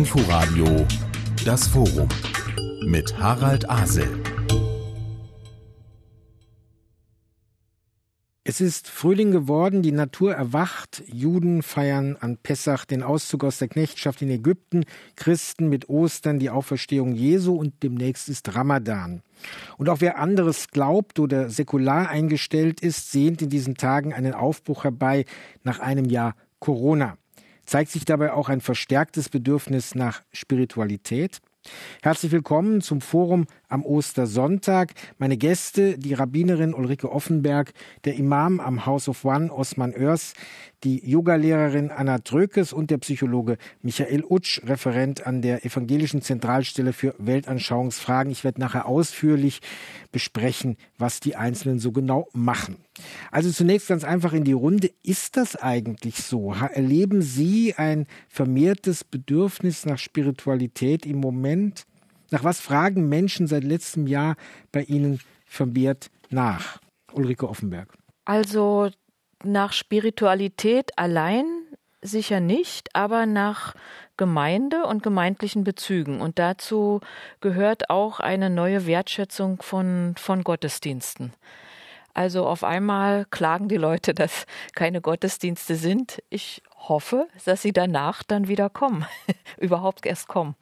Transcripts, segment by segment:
Inforadio Das Forum mit Harald Asel. Es ist Frühling geworden, die Natur erwacht, Juden feiern an Pessach den Auszug aus der Knechtschaft in Ägypten, Christen mit Ostern die Auferstehung Jesu und demnächst ist Ramadan. Und auch wer anderes glaubt oder säkular eingestellt ist, sehnt in diesen Tagen einen Aufbruch herbei nach einem Jahr Corona. Zeigt sich dabei auch ein verstärktes Bedürfnis nach Spiritualität? Herzlich willkommen zum Forum am Ostersonntag. Meine Gäste, die Rabbinerin Ulrike Offenberg, der Imam am House of One Osman Oers, die Yogalehrerin Anna Trökes und der Psychologe Michael Utsch, Referent an der Evangelischen Zentralstelle für Weltanschauungsfragen. Ich werde nachher ausführlich besprechen, was die Einzelnen so genau machen. Also zunächst ganz einfach in die Runde. Ist das eigentlich so? Erleben Sie ein vermehrtes Bedürfnis nach Spiritualität im Moment? Nach was fragen Menschen seit letztem Jahr bei Ihnen vermehrt nach? Ulrike Offenberg. Also nach Spiritualität allein sicher nicht, aber nach Gemeinde und gemeindlichen Bezügen. Und dazu gehört auch eine neue Wertschätzung von, von Gottesdiensten. Also auf einmal klagen die Leute, dass keine Gottesdienste sind. Ich hoffe, dass sie danach dann wieder kommen, überhaupt erst kommen.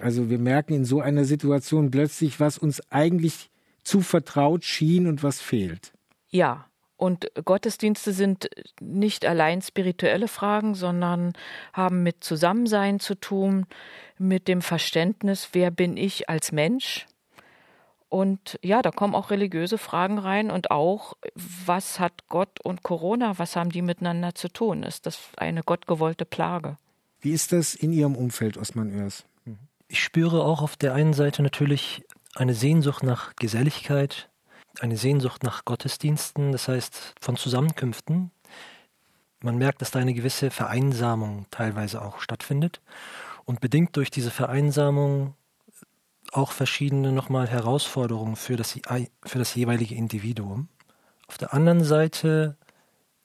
Also wir merken in so einer Situation plötzlich, was uns eigentlich zu vertraut schien und was fehlt. Ja, und Gottesdienste sind nicht allein spirituelle Fragen, sondern haben mit Zusammensein zu tun, mit dem Verständnis, wer bin ich als Mensch. Und ja, da kommen auch religiöse Fragen rein und auch, was hat Gott und Corona, was haben die miteinander zu tun? Ist das eine gottgewollte Plage? Wie ist das in Ihrem Umfeld, Osman Oers? Ich spüre auch auf der einen Seite natürlich eine Sehnsucht nach Geselligkeit, eine Sehnsucht nach Gottesdiensten, das heißt von Zusammenkünften. Man merkt, dass da eine gewisse Vereinsamung teilweise auch stattfindet und bedingt durch diese Vereinsamung auch verschiedene nochmal Herausforderungen für das, für das jeweilige Individuum. Auf der anderen Seite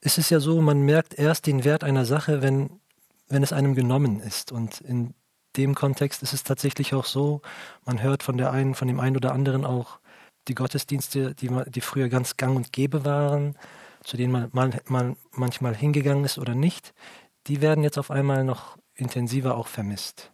ist es ja so, man merkt erst den Wert einer Sache, wenn, wenn es einem genommen ist. Und in dem Kontext ist es tatsächlich auch so, man hört von der einen, von dem einen oder anderen auch die Gottesdienste, die, die früher ganz gang und gäbe waren, zu denen man, man, man manchmal hingegangen ist oder nicht, die werden jetzt auf einmal noch intensiver auch vermisst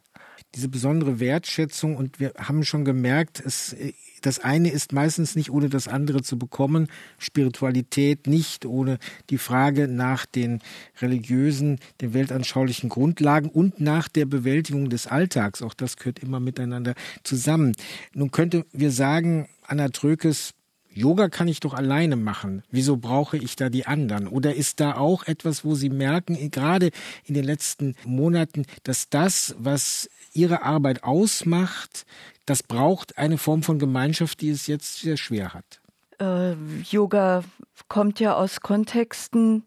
diese besondere Wertschätzung und wir haben schon gemerkt, es das eine ist meistens nicht ohne das andere zu bekommen. Spiritualität nicht ohne die Frage nach den religiösen, den weltanschaulichen Grundlagen und nach der Bewältigung des Alltags. Auch das gehört immer miteinander zusammen. Nun könnte wir sagen, Anna Trökes, Yoga kann ich doch alleine machen. Wieso brauche ich da die anderen? Oder ist da auch etwas, wo Sie merken, gerade in den letzten Monaten, dass das, was Ihre Arbeit ausmacht, das braucht eine Form von Gemeinschaft, die es jetzt sehr schwer hat. Äh, Yoga kommt ja aus Kontexten,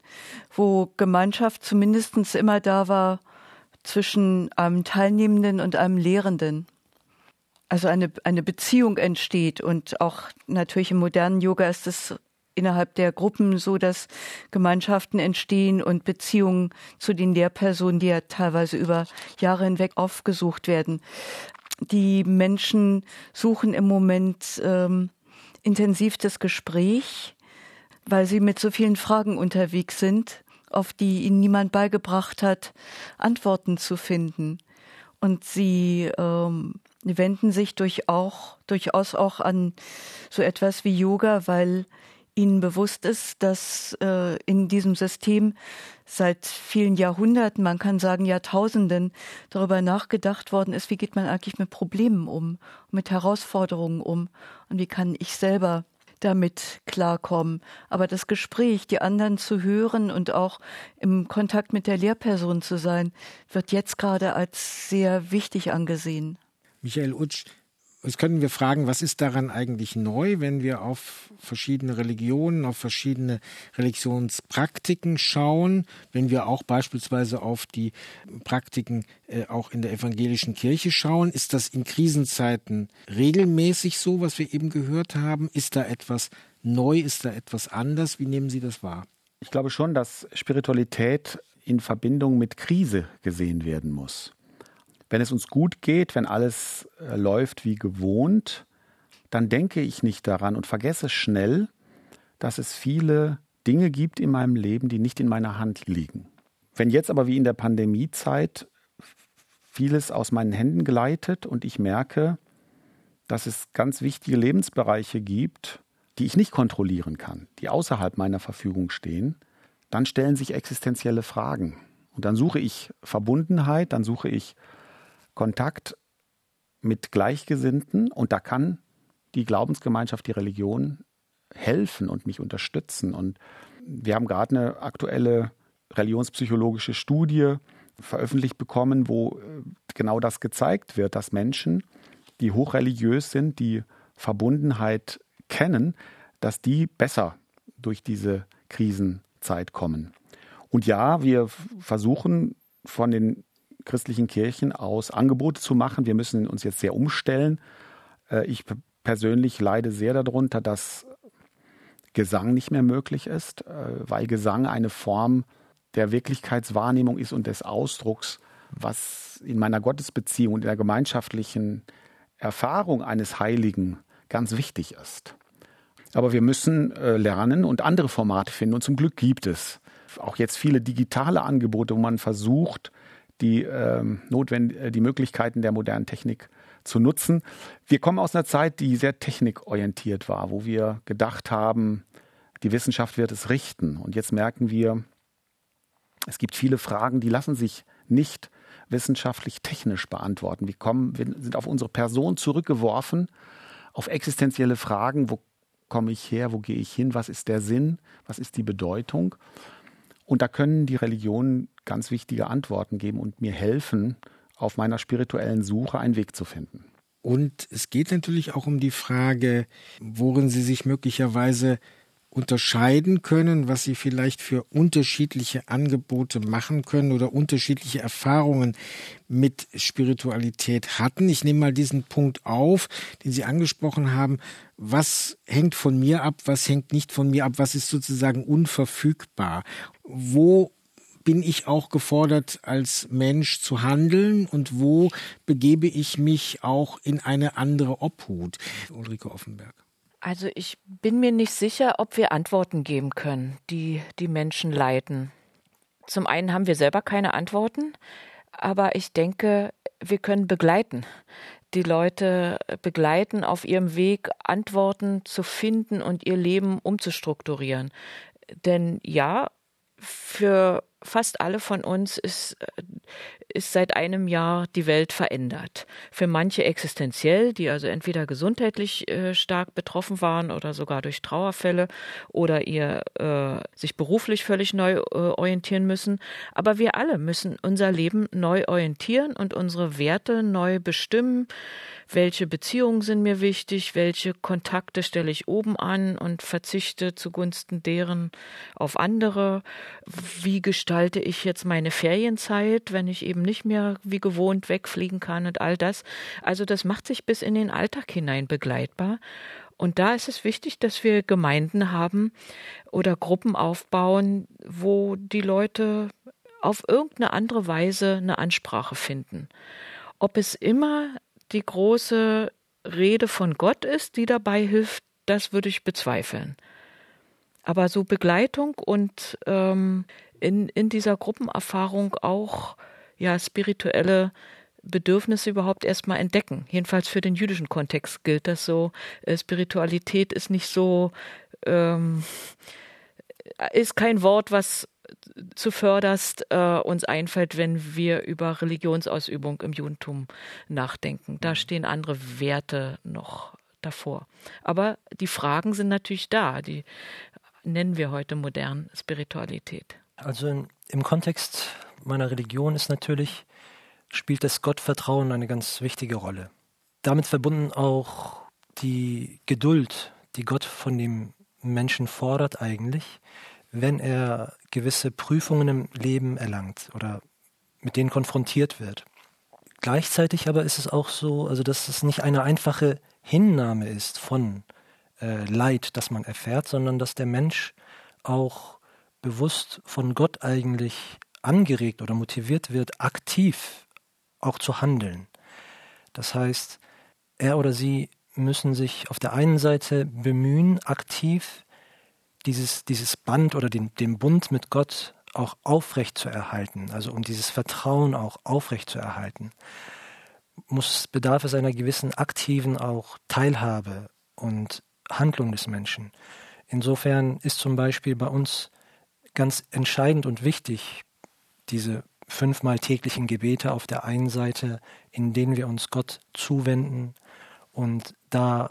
wo Gemeinschaft zumindest immer da war zwischen einem Teilnehmenden und einem Lehrenden. Also eine, eine Beziehung entsteht und auch natürlich im modernen Yoga ist es innerhalb der Gruppen so, dass Gemeinschaften entstehen und Beziehungen zu den Lehrpersonen, die ja teilweise über Jahre hinweg aufgesucht werden die Menschen suchen im Moment ähm, intensiv das Gespräch, weil sie mit so vielen Fragen unterwegs sind, auf die ihnen niemand beigebracht hat, Antworten zu finden. Und sie ähm, wenden sich durch auch, durchaus auch an so etwas wie Yoga, weil ihnen bewusst ist, dass äh, in diesem System seit vielen Jahrhunderten, man kann sagen Jahrtausenden, darüber nachgedacht worden ist, wie geht man eigentlich mit Problemen um, mit Herausforderungen um und wie kann ich selber damit klarkommen. Aber das Gespräch, die anderen zu hören und auch im Kontakt mit der Lehrperson zu sein, wird jetzt gerade als sehr wichtig angesehen. Michael Utsch, Jetzt können wir fragen, was ist daran eigentlich neu, wenn wir auf verschiedene Religionen, auf verschiedene Religionspraktiken schauen, wenn wir auch beispielsweise auf die Praktiken äh, auch in der evangelischen Kirche schauen. Ist das in Krisenzeiten regelmäßig so, was wir eben gehört haben? Ist da etwas neu? Ist da etwas anders? Wie nehmen Sie das wahr? Ich glaube schon, dass Spiritualität in Verbindung mit Krise gesehen werden muss. Wenn es uns gut geht, wenn alles äh, läuft wie gewohnt, dann denke ich nicht daran und vergesse schnell, dass es viele Dinge gibt in meinem Leben, die nicht in meiner Hand liegen. Wenn jetzt aber wie in der Pandemiezeit vieles aus meinen Händen gleitet und ich merke, dass es ganz wichtige Lebensbereiche gibt, die ich nicht kontrollieren kann, die außerhalb meiner Verfügung stehen, dann stellen sich existenzielle Fragen. Und dann suche ich Verbundenheit, dann suche ich Kontakt mit Gleichgesinnten und da kann die Glaubensgemeinschaft, die Religion helfen und mich unterstützen. Und wir haben gerade eine aktuelle religionspsychologische Studie veröffentlicht bekommen, wo äh, genau das gezeigt wird, dass Menschen, die hochreligiös sind, die Verbundenheit kennen, dass die besser durch diese Krisenzeit kommen. Und ja, wir versuchen von den christlichen Kirchen aus Angebote zu machen. Wir müssen uns jetzt sehr umstellen. Äh, ich persönlich leide sehr darunter, dass Gesang nicht mehr möglich ist, äh, weil Gesang eine Form der Wirklichkeitswahrnehmung ist und des Ausdrucks, was in meiner Gottesbeziehung und in der gemeinschaftlichen Erfahrung eines Heiligen ganz wichtig ist. Aber wir müssen äh, lernen und andere Formate finden. Und zum Glück gibt es auch jetzt viele digitale Angebote, wo man versucht, die, ähm, notwend äh, die Möglichkeiten der modernen Technik zu nutzen. Wir kommen aus einer Zeit, die sehr technikorientiert war, wo wir gedacht haben, die Wissenschaft wird es richten. Und jetzt merken wir, es gibt viele Fragen, die lassen sich nicht wissenschaftlich technisch beantworten. Wir, kommen, wir sind auf unsere Person zurückgeworfen, auf existenzielle Fragen, wo komme ich her, wo gehe ich hin, was ist der Sinn, was ist die Bedeutung. Und da können die Religionen ganz wichtige Antworten geben und mir helfen, auf meiner spirituellen Suche einen Weg zu finden. Und es geht natürlich auch um die Frage, worin Sie sich möglicherweise unterscheiden können, was sie vielleicht für unterschiedliche Angebote machen können oder unterschiedliche Erfahrungen mit Spiritualität hatten. Ich nehme mal diesen Punkt auf, den Sie angesprochen haben. Was hängt von mir ab? Was hängt nicht von mir ab? Was ist sozusagen unverfügbar? Wo bin ich auch gefordert, als Mensch zu handeln und wo begebe ich mich auch in eine andere Obhut? Ulrike Offenberg. Also ich bin mir nicht sicher, ob wir Antworten geben können, die die Menschen leiten. Zum einen haben wir selber keine Antworten, aber ich denke, wir können begleiten. Die Leute begleiten auf ihrem Weg, Antworten zu finden und ihr Leben umzustrukturieren. Denn ja, für fast alle von uns ist, äh, ist seit einem Jahr die Welt verändert. Für manche existenziell, die also entweder gesundheitlich äh, stark betroffen waren oder sogar durch Trauerfälle oder ihr äh, sich beruflich völlig neu äh, orientieren müssen. Aber wir alle müssen unser Leben neu orientieren und unsere Werte neu bestimmen welche Beziehungen sind mir wichtig, welche Kontakte stelle ich oben an und verzichte zugunsten deren auf andere, wie gestalte ich jetzt meine Ferienzeit, wenn ich eben nicht mehr wie gewohnt wegfliegen kann und all das. Also das macht sich bis in den Alltag hinein begleitbar. Und da ist es wichtig, dass wir Gemeinden haben oder Gruppen aufbauen, wo die Leute auf irgendeine andere Weise eine Ansprache finden. Ob es immer die große Rede von Gott ist, die dabei hilft, das würde ich bezweifeln. Aber so Begleitung und ähm, in, in dieser Gruppenerfahrung auch ja spirituelle Bedürfnisse überhaupt erstmal entdecken. Jedenfalls für den jüdischen Kontext gilt das so. Äh, Spiritualität ist nicht so, ähm, ist kein Wort, was zuvörderst äh, uns einfällt, wenn wir über Religionsausübung im Judentum nachdenken. Da mhm. stehen andere Werte noch davor. Aber die Fragen sind natürlich da. Die nennen wir heute modern Spiritualität. Also im Kontext meiner Religion ist natürlich, spielt das Gottvertrauen eine ganz wichtige Rolle. Damit verbunden auch die Geduld, die Gott von dem Menschen fordert eigentlich, wenn er gewisse Prüfungen im Leben erlangt oder mit denen konfrontiert wird. Gleichzeitig aber ist es auch so, also dass es nicht eine einfache Hinnahme ist von äh, Leid, das man erfährt, sondern dass der Mensch auch bewusst von Gott eigentlich angeregt oder motiviert wird, aktiv auch zu handeln. Das heißt, er oder sie müssen sich auf der einen Seite bemühen, aktiv dieses, dieses Band oder den, den Bund mit Gott auch aufrecht zu erhalten, also um dieses Vertrauen auch aufrecht zu erhalten, muss, bedarf es einer gewissen aktiven auch Teilhabe und Handlung des Menschen. Insofern ist zum Beispiel bei uns ganz entscheidend und wichtig diese fünfmal täglichen Gebete auf der einen Seite, in denen wir uns Gott zuwenden und da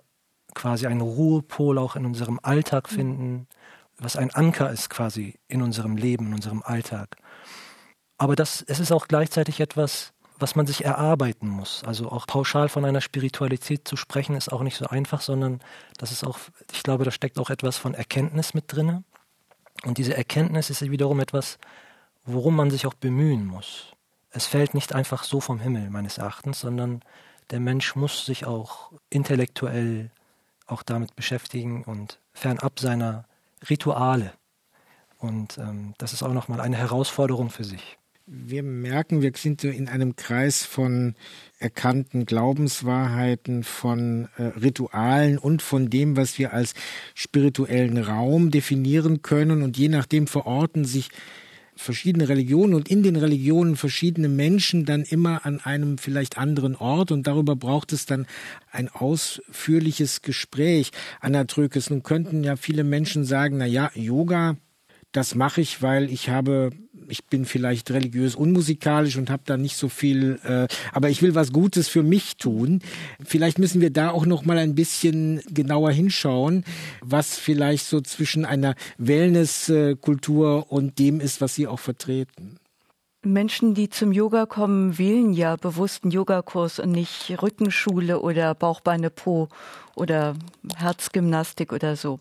quasi einen Ruhepol auch in unserem Alltag finden, was ein Anker ist quasi in unserem Leben, in unserem Alltag. Aber das, es ist auch gleichzeitig etwas, was man sich erarbeiten muss. Also auch pauschal von einer Spiritualität zu sprechen, ist auch nicht so einfach, sondern das ist auch, ich glaube, da steckt auch etwas von Erkenntnis mit drin. Und diese Erkenntnis ist wiederum etwas, worum man sich auch bemühen muss. Es fällt nicht einfach so vom Himmel, meines Erachtens, sondern der Mensch muss sich auch intellektuell auch damit beschäftigen und fernab seiner Rituale. Und ähm, das ist auch nochmal eine Herausforderung für sich. Wir merken, wir sind so in einem Kreis von erkannten Glaubenswahrheiten, von äh, Ritualen und von dem, was wir als spirituellen Raum definieren können. Und je nachdem verorten sich verschiedene Religionen und in den Religionen verschiedene Menschen dann immer an einem vielleicht anderen Ort und darüber braucht es dann ein ausführliches Gespräch. Anna Trökes, nun könnten ja viele Menschen sagen, na ja, Yoga, das mache ich, weil ich habe ich bin vielleicht religiös unmusikalisch und habe da nicht so viel, äh, aber ich will was Gutes für mich tun. Vielleicht müssen wir da auch noch mal ein bisschen genauer hinschauen, was vielleicht so zwischen einer Wellnesskultur und dem ist, was Sie auch vertreten. Menschen, die zum Yoga kommen, wählen ja bewussten Yogakurs und nicht Rückenschule oder Bauchbeine Po oder Herzgymnastik oder so.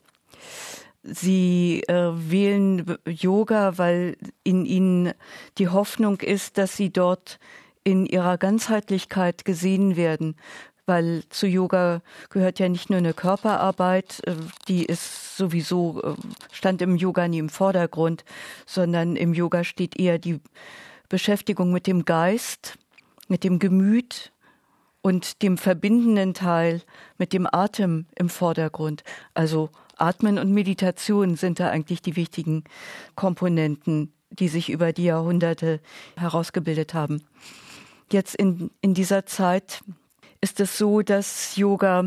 Sie äh, wählen Yoga, weil in ihnen die Hoffnung ist, dass sie dort in ihrer Ganzheitlichkeit gesehen werden. Weil zu Yoga gehört ja nicht nur eine Körperarbeit, äh, die ist sowieso, äh, stand im Yoga nie im Vordergrund, sondern im Yoga steht eher die Beschäftigung mit dem Geist, mit dem Gemüt und dem verbindenden Teil mit dem Atem im Vordergrund. Also Atmen und Meditation sind da eigentlich die wichtigen Komponenten, die sich über die Jahrhunderte herausgebildet haben. Jetzt in, in dieser Zeit ist es so, dass Yoga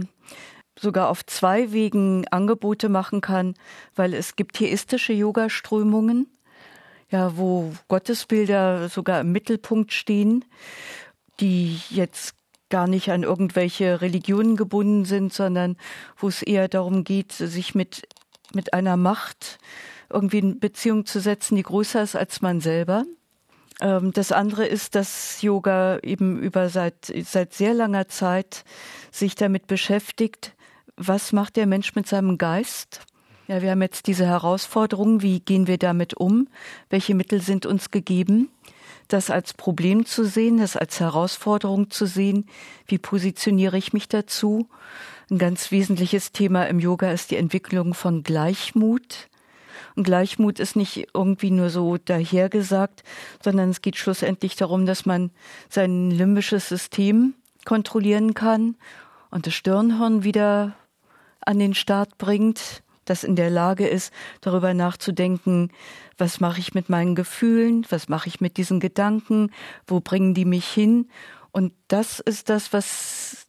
sogar auf zwei Wegen Angebote machen kann, weil es gibt theistische Yoga-Strömungen, ja, wo Gottesbilder sogar im Mittelpunkt stehen, die jetzt gar nicht an irgendwelche Religionen gebunden sind, sondern wo es eher darum geht, sich mit, mit einer Macht irgendwie in Beziehung zu setzen, die größer ist als man selber. Ähm, das andere ist, dass Yoga eben über seit, seit sehr langer Zeit sich damit beschäftigt, was macht der Mensch mit seinem Geist? Ja, wir haben jetzt diese Herausforderung, wie gehen wir damit um? Welche Mittel sind uns gegeben? Das als Problem zu sehen, das als Herausforderung zu sehen. Wie positioniere ich mich dazu? Ein ganz wesentliches Thema im Yoga ist die Entwicklung von Gleichmut. Und Gleichmut ist nicht irgendwie nur so dahergesagt, sondern es geht schlussendlich darum, dass man sein limbisches System kontrollieren kann und das Stirnhorn wieder an den Start bringt, das in der Lage ist, darüber nachzudenken, was mache ich mit meinen Gefühlen, was mache ich mit diesen Gedanken, wo bringen die mich hin. Und das ist das, was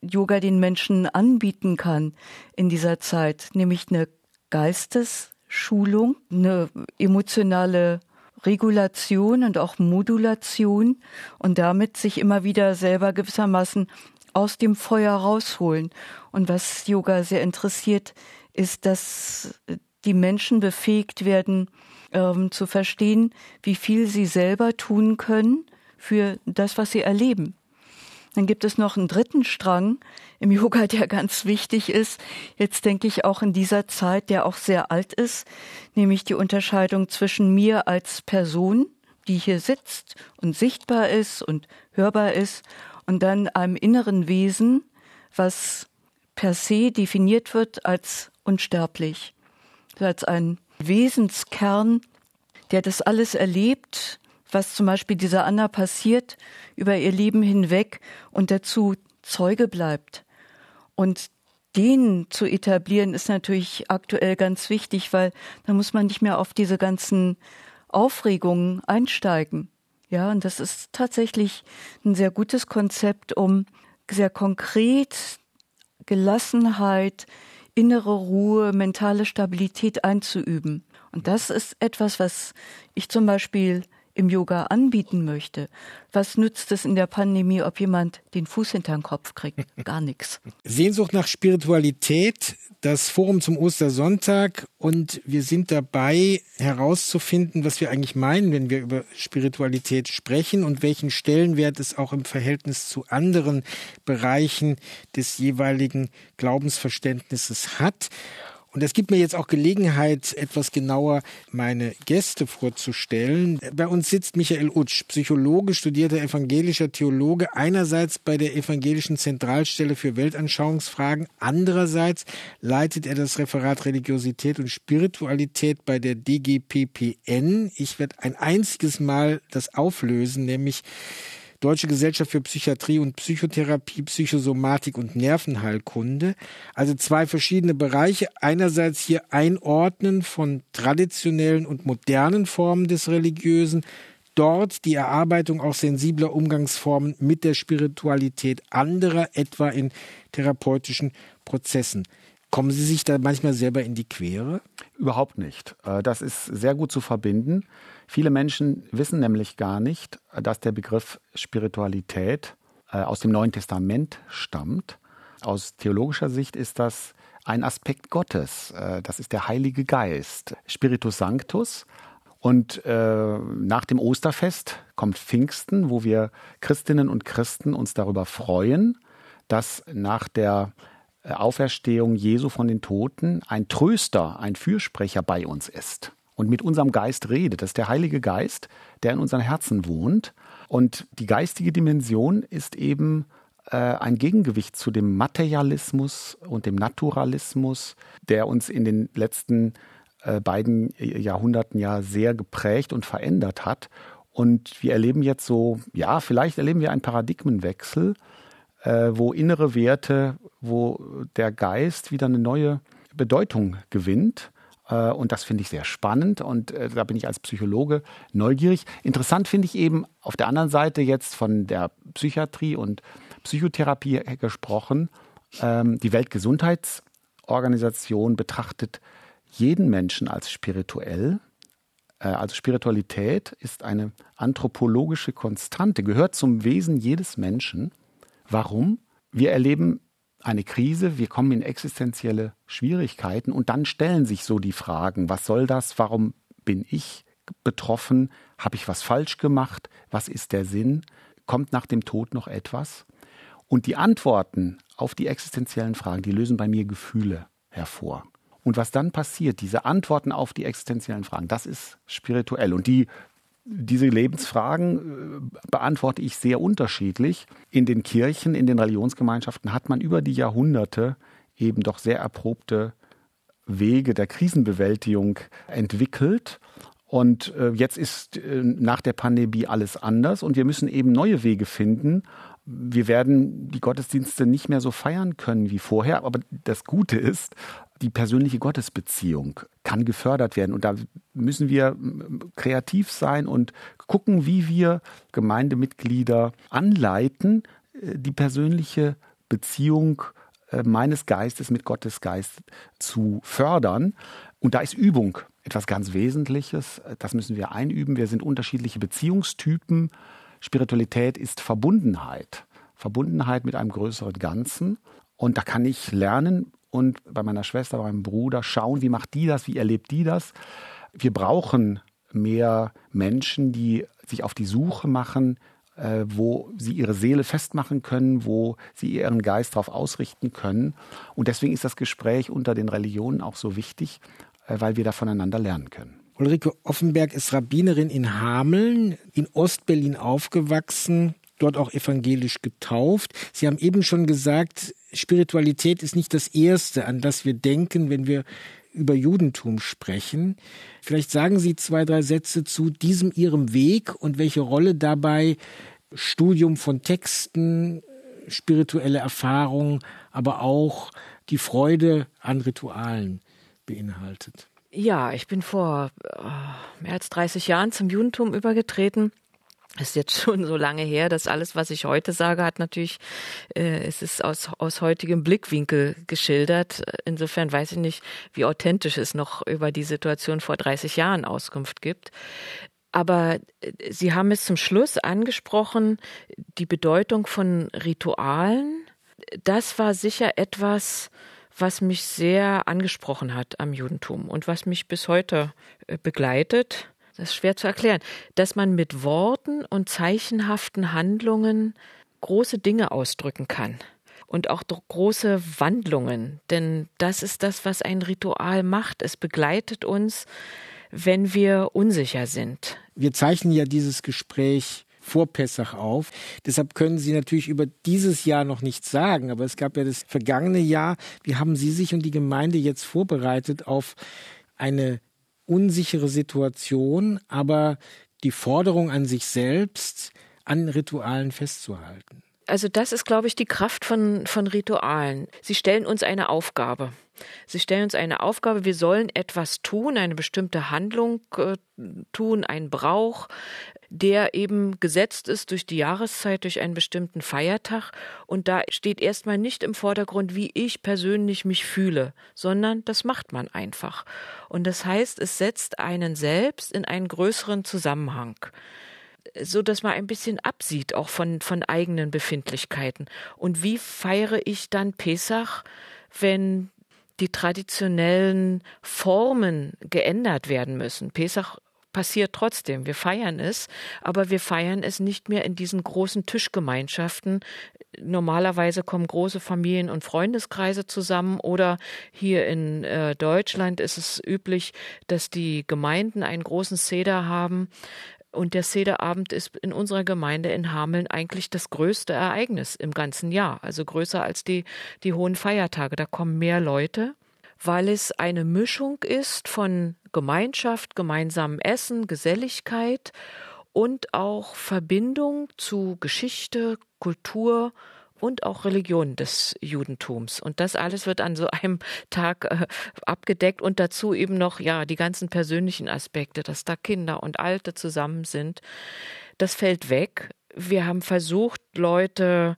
Yoga den Menschen anbieten kann in dieser Zeit, nämlich eine Geistesschulung, eine emotionale Regulation und auch Modulation und damit sich immer wieder selber gewissermaßen aus dem Feuer rausholen. Und was Yoga sehr interessiert, ist, dass die Menschen befähigt werden, ähm, zu verstehen, wie viel sie selber tun können für das, was sie erleben. Dann gibt es noch einen dritten Strang im Yoga, der ganz wichtig ist. Jetzt denke ich auch in dieser Zeit, der auch sehr alt ist, nämlich die Unterscheidung zwischen mir als Person, die hier sitzt und sichtbar ist und hörbar ist, und dann einem inneren Wesen, was per se definiert wird als unsterblich, als ein Wesenskern, der das alles erlebt, was zum Beispiel dieser Anna passiert über ihr Leben hinweg und dazu Zeuge bleibt. Und den zu etablieren ist natürlich aktuell ganz wichtig, weil da muss man nicht mehr auf diese ganzen Aufregungen einsteigen. Ja, und das ist tatsächlich ein sehr gutes Konzept, um sehr konkret Gelassenheit, innere Ruhe, mentale Stabilität einzuüben. Und das ist etwas, was ich zum Beispiel im Yoga anbieten möchte. Was nützt es in der Pandemie, ob jemand den Fuß hinter den Kopf kriegt? Gar nichts. Sehnsucht nach Spiritualität, das Forum zum Ostersonntag und wir sind dabei herauszufinden, was wir eigentlich meinen, wenn wir über Spiritualität sprechen und welchen Stellenwert es auch im Verhältnis zu anderen Bereichen des jeweiligen Glaubensverständnisses hat. Und es gibt mir jetzt auch Gelegenheit, etwas genauer meine Gäste vorzustellen. Bei uns sitzt Michael Utsch, Psychologe, studierter evangelischer Theologe, einerseits bei der Evangelischen Zentralstelle für Weltanschauungsfragen, andererseits leitet er das Referat Religiosität und Spiritualität bei der DGPPN. Ich werde ein einziges Mal das auflösen, nämlich Deutsche Gesellschaft für Psychiatrie und Psychotherapie, Psychosomatik und Nervenheilkunde. Also zwei verschiedene Bereiche. Einerseits hier Einordnen von traditionellen und modernen Formen des Religiösen, dort die Erarbeitung auch sensibler Umgangsformen mit der Spiritualität anderer, etwa in therapeutischen Prozessen. Kommen Sie sich da manchmal selber in die Quere? Überhaupt nicht. Äh, das ist sehr gut zu verbinden. Viele Menschen wissen nämlich gar nicht, dass der Begriff Spiritualität äh, aus dem Neuen Testament stammt. Aus theologischer Sicht ist das ein Aspekt Gottes. Äh, das ist der Heilige Geist, Spiritus Sanctus. Und äh, nach dem Osterfest kommt Pfingsten, wo wir Christinnen und Christen uns darüber freuen, dass nach der Auferstehung Jesu von den Toten ein Tröster, ein Fürsprecher bei uns ist und mit unserem Geist redet. Das ist der Heilige Geist, der in unseren Herzen wohnt. Und die geistige Dimension ist eben äh, ein Gegengewicht zu dem Materialismus und dem Naturalismus, der uns in den letzten äh, beiden Jahrhunderten ja sehr geprägt und verändert hat. Und wir erleben jetzt so, ja, vielleicht erleben wir einen Paradigmenwechsel, äh, wo innere Werte, wo der Geist wieder eine neue Bedeutung gewinnt. Äh, und das finde ich sehr spannend und äh, da bin ich als Psychologe neugierig. Interessant finde ich eben auf der anderen Seite jetzt von der Psychiatrie und Psychotherapie gesprochen. Ähm, die Weltgesundheitsorganisation betrachtet jeden Menschen als spirituell. Äh, also Spiritualität ist eine anthropologische Konstante, gehört zum Wesen jedes Menschen. Warum? Wir erleben eine Krise, wir kommen in existenzielle Schwierigkeiten und dann stellen sich so die Fragen, was soll das, warum bin ich betroffen, habe ich was falsch gemacht, was ist der Sinn, kommt nach dem Tod noch etwas? Und die Antworten auf die existenziellen Fragen, die lösen bei mir Gefühle hervor. Und was dann passiert, diese Antworten auf die existenziellen Fragen, das ist spirituell. Und die diese Lebensfragen äh, beantworte ich sehr unterschiedlich. In den Kirchen, in den Religionsgemeinschaften hat man über die Jahrhunderte eben doch sehr erprobte Wege der Krisenbewältigung entwickelt. Und äh, jetzt ist äh, nach der Pandemie alles anders und wir müssen eben neue Wege finden. Wir werden die Gottesdienste nicht mehr so feiern können wie vorher, aber das Gute ist, die persönliche Gottesbeziehung kann gefördert werden. Und da müssen wir kreativ sein und gucken, wie wir Gemeindemitglieder anleiten, äh, die persönliche Beziehung äh, meines Geistes mit Gottes Geist zu fördern. Und da ist Übung etwas ganz Wesentliches. Das müssen wir einüben. Wir sind unterschiedliche Beziehungstypen. Spiritualität ist Verbundenheit. Verbundenheit mit einem größeren Ganzen. Und da kann ich lernen, und bei meiner Schwester, bei meinem Bruder schauen, wie macht die das, wie erlebt die das. Wir brauchen mehr Menschen, die sich auf die Suche machen, äh, wo sie ihre Seele festmachen können, wo sie ihren Geist darauf ausrichten können. Und deswegen ist das Gespräch unter den Religionen auch so wichtig, äh, weil wir da voneinander lernen können. Ulrike Offenberg ist Rabbinerin in Hameln, in Ostberlin aufgewachsen, dort auch evangelisch getauft. Sie haben eben schon gesagt, Spiritualität ist nicht das Erste, an das wir denken, wenn wir über Judentum sprechen. Vielleicht sagen Sie zwei, drei Sätze zu diesem Ihrem Weg und welche Rolle dabei Studium von Texten, spirituelle Erfahrung, aber auch die Freude an Ritualen beinhaltet. Ja, ich bin vor äh, mehr als 30 Jahren zum Judentum übergetreten ist jetzt schon so lange her, dass alles, was ich heute sage, hat natürlich, äh, es ist aus, aus heutigem Blickwinkel geschildert. Insofern weiß ich nicht, wie authentisch es noch über die Situation vor 30 Jahren Auskunft gibt. Aber äh, Sie haben es zum Schluss angesprochen, die Bedeutung von Ritualen. Das war sicher etwas, was mich sehr angesprochen hat am Judentum und was mich bis heute äh, begleitet das ist schwer zu erklären, dass man mit Worten und zeichenhaften Handlungen große Dinge ausdrücken kann und auch große Wandlungen, denn das ist das, was ein Ritual macht. Es begleitet uns, wenn wir unsicher sind. Wir zeichnen ja dieses Gespräch vor Pessach auf. Deshalb können Sie natürlich über dieses Jahr noch nichts sagen, aber es gab ja das vergangene Jahr. Wie haben Sie sich und die Gemeinde jetzt vorbereitet auf eine unsichere Situation, aber die Forderung an sich selbst, an Ritualen festzuhalten. Also das ist, glaube ich, die Kraft von, von Ritualen. Sie stellen uns eine Aufgabe. Sie stellen uns eine Aufgabe, wir sollen etwas tun, eine bestimmte Handlung äh, tun, einen Brauch, der eben gesetzt ist durch die Jahreszeit, durch einen bestimmten Feiertag. Und da steht erstmal nicht im Vordergrund, wie ich persönlich mich fühle, sondern das macht man einfach. Und das heißt, es setzt einen selbst in einen größeren Zusammenhang so dass man ein bisschen absieht auch von, von eigenen Befindlichkeiten. Und wie feiere ich dann Pesach, wenn die traditionellen Formen geändert werden müssen? Pesach passiert trotzdem. Wir feiern es, aber wir feiern es nicht mehr in diesen großen Tischgemeinschaften. Normalerweise kommen große Familien- und Freundeskreise zusammen oder hier in äh, Deutschland ist es üblich, dass die Gemeinden einen großen Seder haben. Und der Sederabend ist in unserer Gemeinde in Hameln eigentlich das größte Ereignis im ganzen Jahr. Also größer als die, die hohen Feiertage. Da kommen mehr Leute weil es eine Mischung ist von Gemeinschaft, gemeinsamem Essen, Geselligkeit und auch Verbindung zu Geschichte, Kultur und auch Religion des Judentums. Und das alles wird an so einem Tag äh, abgedeckt und dazu eben noch, ja, die ganzen persönlichen Aspekte, dass da Kinder und Alte zusammen sind. Das fällt weg. Wir haben versucht, Leute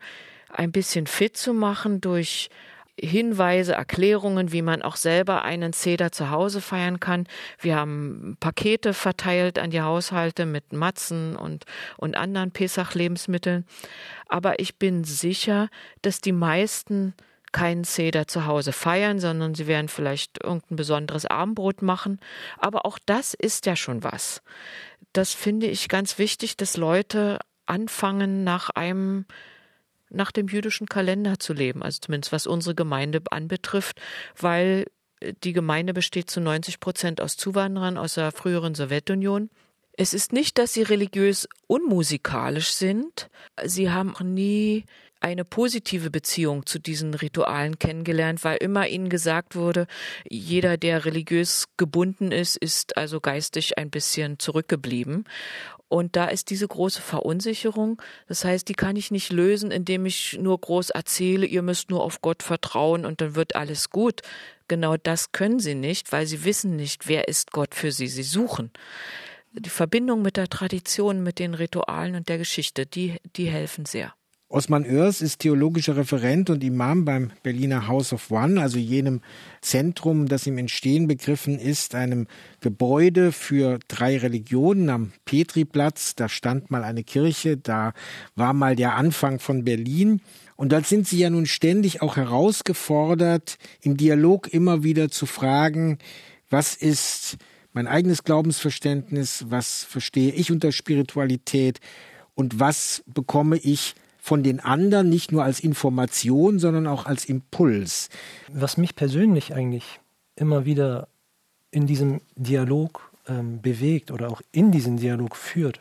ein bisschen fit zu machen durch Hinweise, Erklärungen, wie man auch selber einen Zeder zu Hause feiern kann. Wir haben Pakete verteilt an die Haushalte mit Matzen und, und anderen Pesach-Lebensmitteln. Aber ich bin sicher, dass die meisten keinen Zeder zu Hause feiern, sondern sie werden vielleicht irgendein besonderes Abendbrot machen. Aber auch das ist ja schon was. Das finde ich ganz wichtig, dass Leute anfangen, nach einem nach dem jüdischen Kalender zu leben, also zumindest was unsere Gemeinde anbetrifft, weil äh, die Gemeinde besteht zu 90 Prozent aus Zuwanderern aus der früheren Sowjetunion. Es ist nicht, dass sie religiös unmusikalisch sind. Sie haben nie eine positive Beziehung zu diesen Ritualen kennengelernt, weil immer ihnen gesagt wurde, jeder, der religiös gebunden ist, ist also geistig ein bisschen zurückgeblieben. Und da ist diese große Verunsicherung. Das heißt, die kann ich nicht lösen, indem ich nur groß erzähle, ihr müsst nur auf Gott vertrauen und dann wird alles gut. Genau das können sie nicht, weil sie wissen nicht, wer ist Gott für sie. Sie suchen. Die Verbindung mit der Tradition, mit den Ritualen und der Geschichte, die, die helfen sehr. Osman Oers ist theologischer Referent und Imam beim Berliner House of One, also jenem Zentrum, das im Entstehen begriffen ist, einem Gebäude für drei Religionen am Petriplatz. Da stand mal eine Kirche, da war mal der Anfang von Berlin. Und dort sind Sie ja nun ständig auch herausgefordert, im Dialog immer wieder zu fragen, was ist mein eigenes Glaubensverständnis, was verstehe ich unter Spiritualität und was bekomme ich von den anderen nicht nur als Information, sondern auch als Impuls. Was mich persönlich eigentlich immer wieder in diesem Dialog ähm, bewegt oder auch in diesen Dialog führt,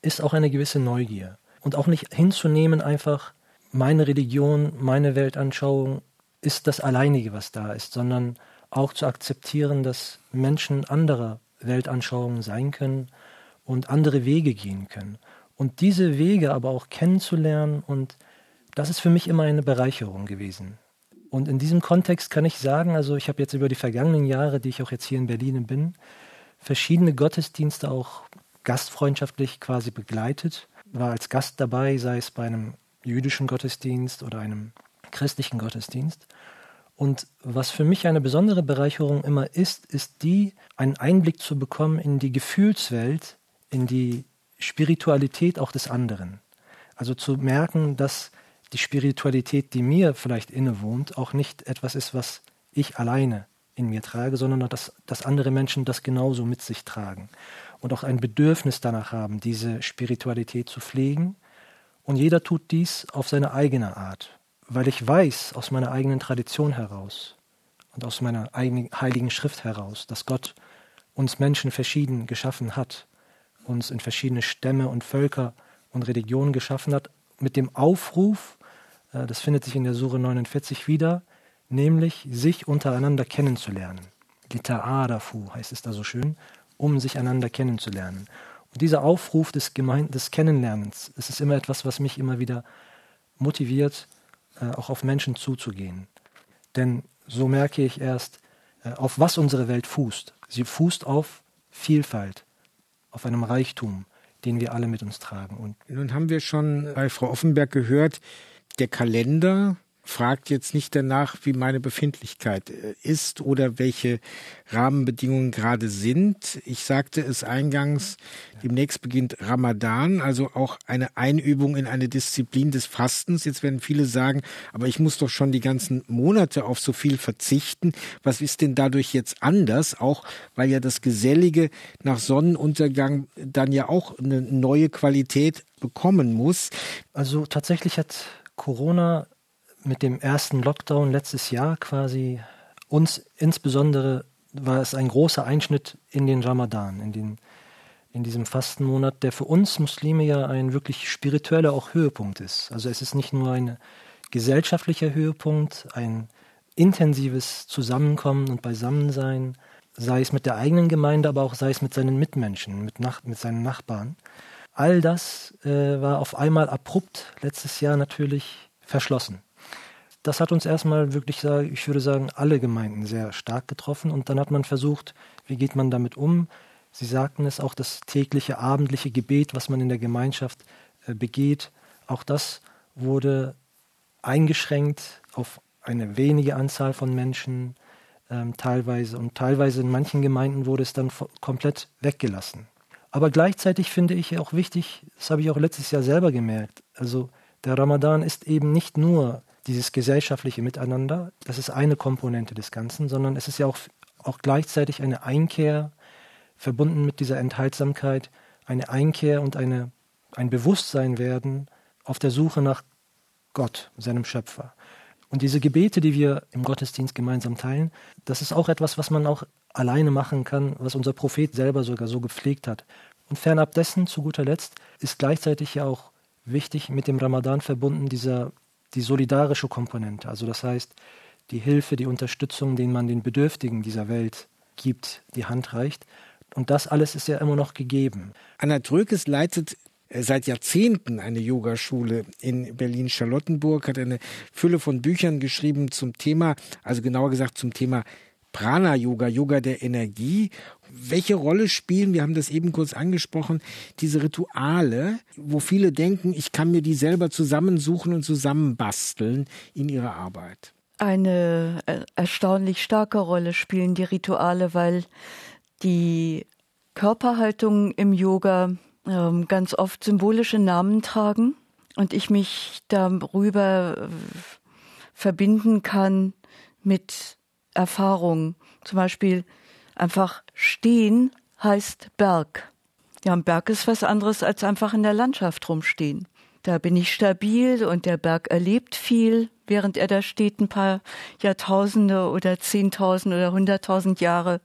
ist auch eine gewisse Neugier. Und auch nicht hinzunehmen, einfach meine Religion, meine Weltanschauung ist das Alleinige, was da ist, sondern auch zu akzeptieren, dass Menschen anderer Weltanschauungen sein können und andere Wege gehen können. Und diese Wege aber auch kennenzulernen und das ist für mich immer eine Bereicherung gewesen. Und in diesem Kontext kann ich sagen, also ich habe jetzt über die vergangenen Jahre, die ich auch jetzt hier in Berlin bin, verschiedene Gottesdienste auch gastfreundschaftlich quasi begleitet, war als Gast dabei, sei es bei einem jüdischen Gottesdienst oder einem christlichen Gottesdienst. Und was für mich eine besondere Bereicherung immer ist, ist die, einen Einblick zu bekommen in die Gefühlswelt, in die Spiritualität auch des anderen. Also zu merken, dass die Spiritualität, die mir vielleicht innewohnt, auch nicht etwas ist, was ich alleine in mir trage, sondern dass, dass andere Menschen das genauso mit sich tragen und auch ein Bedürfnis danach haben, diese Spiritualität zu pflegen. Und jeder tut dies auf seine eigene Art, weil ich weiß aus meiner eigenen Tradition heraus und aus meiner eigenen heiligen Schrift heraus, dass Gott uns Menschen verschieden geschaffen hat, uns in verschiedene Stämme und Völker und Religionen geschaffen hat, mit dem Aufruf, äh, das findet sich in der Sure 49 wieder, nämlich sich untereinander kennenzulernen. Lita'adafu heißt es da so schön, um sich einander kennenzulernen. Und dieser Aufruf des, Gemein des Kennenlernens, es ist immer etwas, was mich immer wieder motiviert, äh, auch auf Menschen zuzugehen. Denn so merke ich erst, äh, auf was unsere Welt fußt. Sie fußt auf Vielfalt, auf einem Reichtum, den wir alle mit uns tragen. Und nun haben wir schon bei Frau Offenberg gehört, der Kalender fragt jetzt nicht danach, wie meine Befindlichkeit äh, ist oder welche Rahmenbedingungen gerade sind. Ich sagte es eingangs, demnächst beginnt Ramadan, also auch eine Einübung in eine Disziplin des Fastens. Jetzt werden viele sagen, aber ich muss doch schon die ganzen Monate auf so viel verzichten. Was ist denn dadurch jetzt anders? Auch weil ja das Gesellige nach Sonnenuntergang dann ja auch eine neue Qualität bekommen muss. Also tatsächlich hat Corona mit dem ersten Lockdown letztes Jahr quasi uns insbesondere war es ein großer Einschnitt in den Ramadan, in, den, in diesem Fastenmonat, der für uns Muslime ja ein wirklich spiritueller auch Höhepunkt ist. Also es ist nicht nur ein gesellschaftlicher Höhepunkt, ein intensives Zusammenkommen und Beisammensein, sei es mit der eigenen Gemeinde, aber auch sei es mit seinen Mitmenschen, mit, Nach mit seinen Nachbarn. All das äh, war auf einmal abrupt letztes Jahr natürlich verschlossen das hat uns erstmal wirklich, ich würde sagen, alle Gemeinden sehr stark getroffen. Und dann hat man versucht, wie geht man damit um? Sie sagten es auch, das tägliche abendliche Gebet, was man in der Gemeinschaft äh, begeht, auch das wurde eingeschränkt auf eine wenige Anzahl von Menschen ähm, teilweise. Und teilweise in manchen Gemeinden wurde es dann komplett weggelassen. Aber gleichzeitig finde ich auch wichtig, das habe ich auch letztes Jahr selber gemerkt, also der Ramadan ist eben nicht nur dieses gesellschaftliche Miteinander, das ist eine Komponente des Ganzen, sondern es ist ja auch, auch gleichzeitig eine Einkehr verbunden mit dieser Enthaltsamkeit, eine Einkehr und eine, ein Bewusstsein werden auf der Suche nach Gott, seinem Schöpfer. Und diese Gebete, die wir im Gottesdienst gemeinsam teilen, das ist auch etwas, was man auch alleine machen kann, was unser Prophet selber sogar so gepflegt hat. Und fernab dessen, zu guter Letzt, ist gleichzeitig ja auch wichtig mit dem Ramadan verbunden dieser die solidarische Komponente, also das heißt die Hilfe, die Unterstützung, den man den Bedürftigen dieser Welt gibt, die Hand reicht. Und das alles ist ja immer noch gegeben. Anna Trökes leitet äh, seit Jahrzehnten eine Yogaschule in Berlin-Charlottenburg, hat eine Fülle von Büchern geschrieben zum Thema, also genauer gesagt zum Thema Prana-Yoga, Yoga der Energie. Welche Rolle spielen, wir haben das eben kurz angesprochen, diese Rituale, wo viele denken, ich kann mir die selber zusammensuchen und zusammenbasteln in ihrer Arbeit? Eine äh, erstaunlich starke Rolle spielen die Rituale, weil die Körperhaltungen im Yoga ähm, ganz oft symbolische Namen tragen und ich mich darüber äh, verbinden kann mit Erfahrung. Zum Beispiel einfach stehen heißt Berg. Ja, ein Berg ist was anderes als einfach in der Landschaft rumstehen. Da bin ich stabil und der Berg erlebt viel, während er da steht, ein paar Jahrtausende oder Zehntausend oder Hunderttausend Jahre.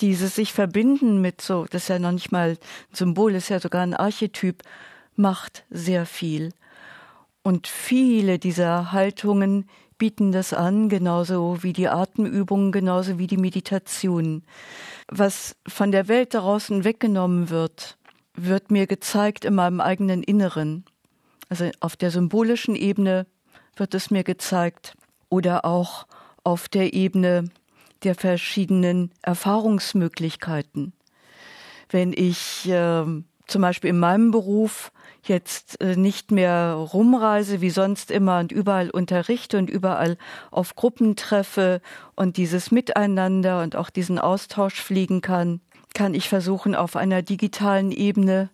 Dieses sich verbinden mit so, das ist ja noch nicht mal ein Symbol, ist ja sogar ein Archetyp, macht sehr viel. Und viele dieser Haltungen bieten das an, genauso wie die Atemübungen, genauso wie die Meditation. Was von der Welt draußen weggenommen wird, wird mir gezeigt in meinem eigenen Inneren. Also auf der symbolischen Ebene wird es mir gezeigt oder auch auf der Ebene der verschiedenen Erfahrungsmöglichkeiten. Wenn ich äh, zum Beispiel in meinem Beruf jetzt äh, nicht mehr rumreise wie sonst immer und überall unterrichte und überall auf Gruppen treffe und dieses Miteinander und auch diesen Austausch fliegen kann, kann ich versuchen, auf einer digitalen Ebene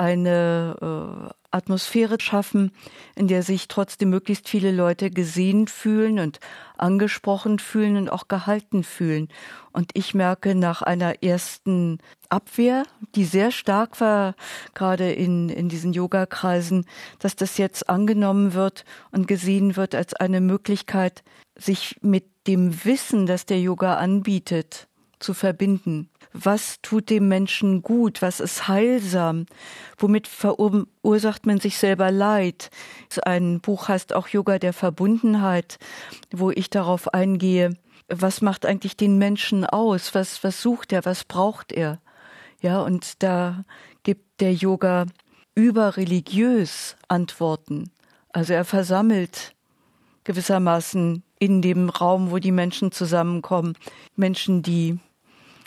eine äh, Atmosphäre schaffen, in der sich trotzdem möglichst viele Leute gesehen fühlen und angesprochen fühlen und auch gehalten fühlen. Und ich merke nach einer ersten Abwehr, die sehr stark war, gerade in, in diesen Yoga-Kreisen, dass das jetzt angenommen wird und gesehen wird als eine Möglichkeit, sich mit dem Wissen, das der Yoga anbietet, zu verbinden was tut dem Menschen gut, was ist heilsam, womit verursacht man sich selber Leid. Ein Buch heißt auch Yoga der Verbundenheit, wo ich darauf eingehe, was macht eigentlich den Menschen aus, was, was sucht er, was braucht er. Ja, und da gibt der Yoga überreligiös Antworten. Also er versammelt gewissermaßen in dem Raum, wo die Menschen zusammenkommen, Menschen, die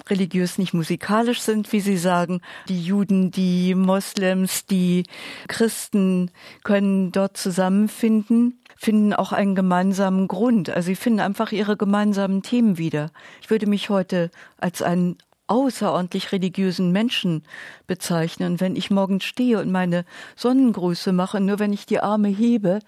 religiös nicht musikalisch sind, wie Sie sagen. Die Juden, die Moslems, die Christen können dort zusammenfinden finden auch einen gemeinsamen Grund. Also sie finden einfach ihre gemeinsamen Themen wieder. Ich würde mich heute als einen außerordentlich religiösen Menschen bezeichnen. wenn ich morgens stehe und meine Sonnengrüße mache, nur wenn ich die Arme hebe